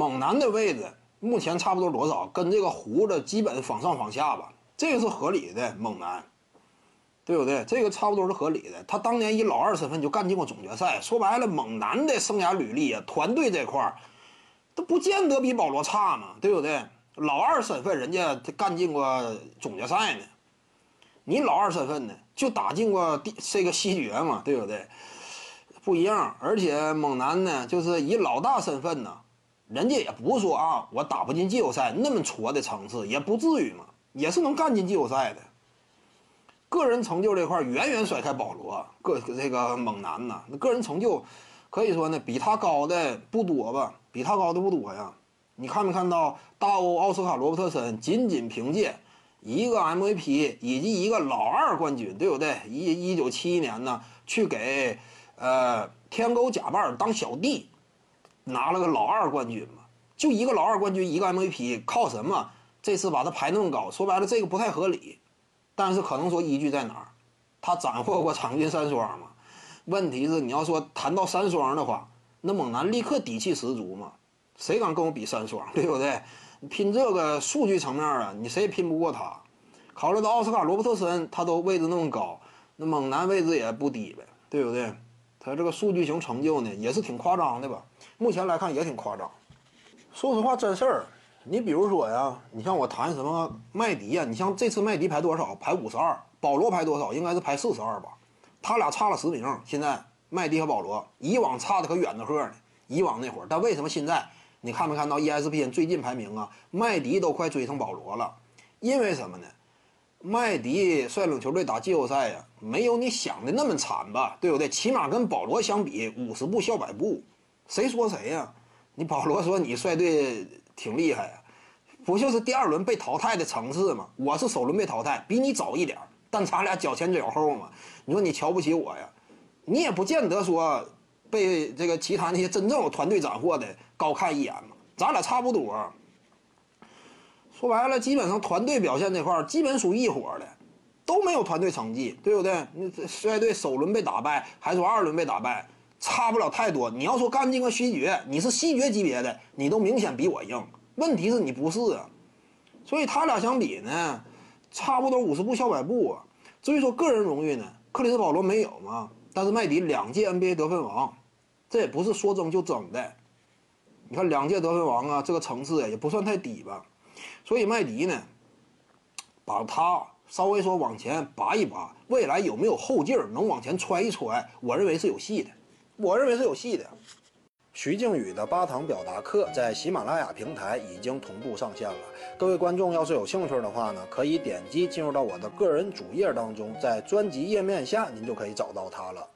猛男的位置目前差不多多少？跟这个胡子基本仿上仿下吧，这个是合理的。猛男，对不对？这个差不多是合理的。他当年以老二身份就干进过总决赛，说白了，猛男的生涯履历啊，团队这块儿都不见得比保罗差嘛，对不对？老二身份人家干进过总决赛呢，你老二身份呢就打进过第这个西决嘛，对不对？不一样，而且猛男呢，就是以老大身份呢，人家也不是说啊，我打不进季后赛那么挫的层次，也不至于嘛，也是能干进季后赛的。个人成就这块远远甩开保罗，个这个猛男呐，那个人成就可以说呢，比他高的不多吧，比他高的不多呀。你看没看到大欧奥斯卡罗伯特森仅仅凭借一个 MVP 以及一个老二冠军，对不对？一一九七一年呢，去给。呃，天狗假扮当小弟，拿了个老二冠军嘛，就一个老二冠军，一个 MVP，靠什么？这次把他排那么高，说白了这个不太合理。但是可能说依据在哪儿？他斩获过场均三双嘛？问题是你要说谈到三双的话，那猛男立刻底气十足嘛？谁敢跟我比三双？对不对？拼这个数据层面啊，你谁也拼不过他。考虑到奥斯卡罗伯特森他都位置那么高，那猛男位置也不低呗，对不对？他这个数据型成就呢，也是挺夸张的吧？目前来看也挺夸张。说实话，真事儿。你比如说呀，你像我谈什么麦迪呀，你像这次麦迪排多少？排五十二。保罗排多少？应该是排四十二吧？他俩差了十名。现在麦迪和保罗，以往差的可远的很呢。以往那会儿，但为什么现在你看没看到 ESPN 最近排名啊？麦迪都快追上保罗了。因为什么呢？麦迪率领球队打季后赛呀，没有你想的那么惨吧？对不对？起码跟保罗相比，五十步笑百步，谁说谁呀？你保罗说你率队挺厉害呀，不就是第二轮被淘汰的层次吗？我是首轮被淘汰，比你早一点，但咱俩脚前脚后嘛。你说你瞧不起我呀？你也不见得说被这个其他那些真正有团队斩获的高看一眼嘛。咱俩差不多。说白了，基本上团队表现这块儿基本属一伙的，都没有团队成绩，对不对？你率队首轮被打败，还说二轮被打败，差不了太多。你要说干净个西决，你是西决级别的，你都明显比我硬。问题是你不是啊，所以他俩相比呢，差不多五十步笑百步啊。至于说个人荣誉呢，克里斯保罗没有嘛，但是麦迪两届 NBA 得分王，这也不是说争就争的。你看两届得分王啊，这个层次也不算太低吧。所以麦迪呢，把他稍微说往前拔一拔，未来有没有后劲儿能往前揣一揣？我认为是有戏的，我认为是有戏的。徐静宇的八堂表达课在喜马拉雅平台已经同步上线了，各位观众要是有兴趣的话呢，可以点击进入到我的个人主页当中，在专辑页面下您就可以找到它了。